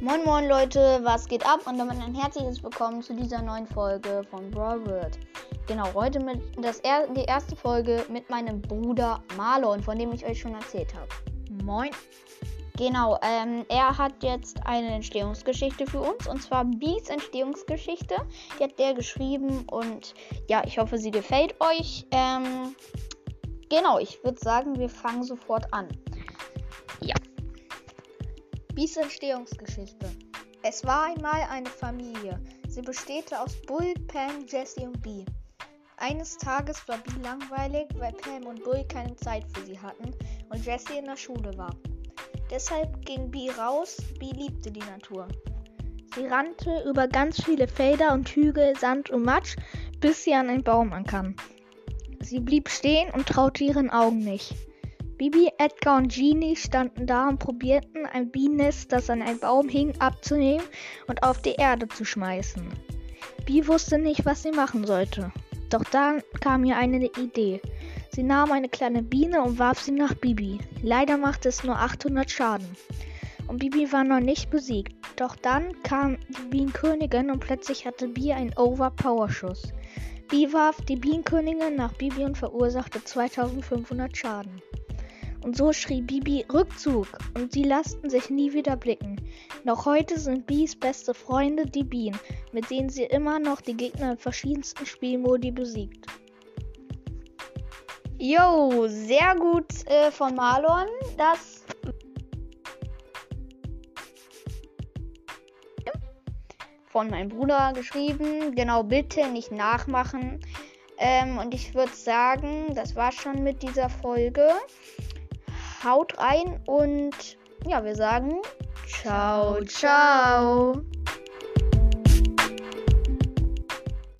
Moin Moin Leute, was geht ab? Und damit ein herzliches Willkommen zu dieser neuen Folge von Brawl World. Genau, heute mit das er, die erste Folge mit meinem Bruder Marlon, von dem ich euch schon erzählt habe. Moin. Genau, ähm, er hat jetzt eine Entstehungsgeschichte für uns und zwar Bees Entstehungsgeschichte. Die hat der geschrieben und ja, ich hoffe, sie gefällt euch. Ähm, genau, ich würde sagen, wir fangen sofort an. Bees Entstehungsgeschichte. Es war einmal eine Familie. Sie besteht aus Bull, Pam, Jesse und Bee. Eines Tages war Bee langweilig, weil Pam und Bull keine Zeit für sie hatten und Jesse in der Schule war. Deshalb ging Bee raus. Bee liebte die Natur. Sie rannte über ganz viele Felder und Hügel, Sand und Matsch, bis sie an einen Baum ankam. Sie blieb stehen und traute ihren Augen nicht. Bibi, Edgar und Genie standen da und probierten, ein Bienennest, das an einem Baum hing, abzunehmen und auf die Erde zu schmeißen. Bi wusste nicht, was sie machen sollte. Doch dann kam ihr eine Idee. Sie nahm eine kleine Biene und warf sie nach Bibi. Leider machte es nur 800 Schaden. Und Bibi war noch nicht besiegt. Doch dann kam die Bienenkönigin und plötzlich hatte Bi einen Overpower-Schuss. Bi warf die Bienenkönigin nach Bibi und verursachte 2500 Schaden. Und so schrie Bibi Rückzug und sie lassten sich nie wieder blicken. Noch heute sind Bis beste Freunde die Bienen, mit denen sie immer noch die Gegner in verschiedensten Spielmodi besiegt. Jo, sehr gut äh, von Marlon. Das von meinem Bruder geschrieben. Genau, bitte nicht nachmachen. Ähm, und ich würde sagen, das war schon mit dieser Folge. Haut rein und ja, wir sagen ciao, ciao.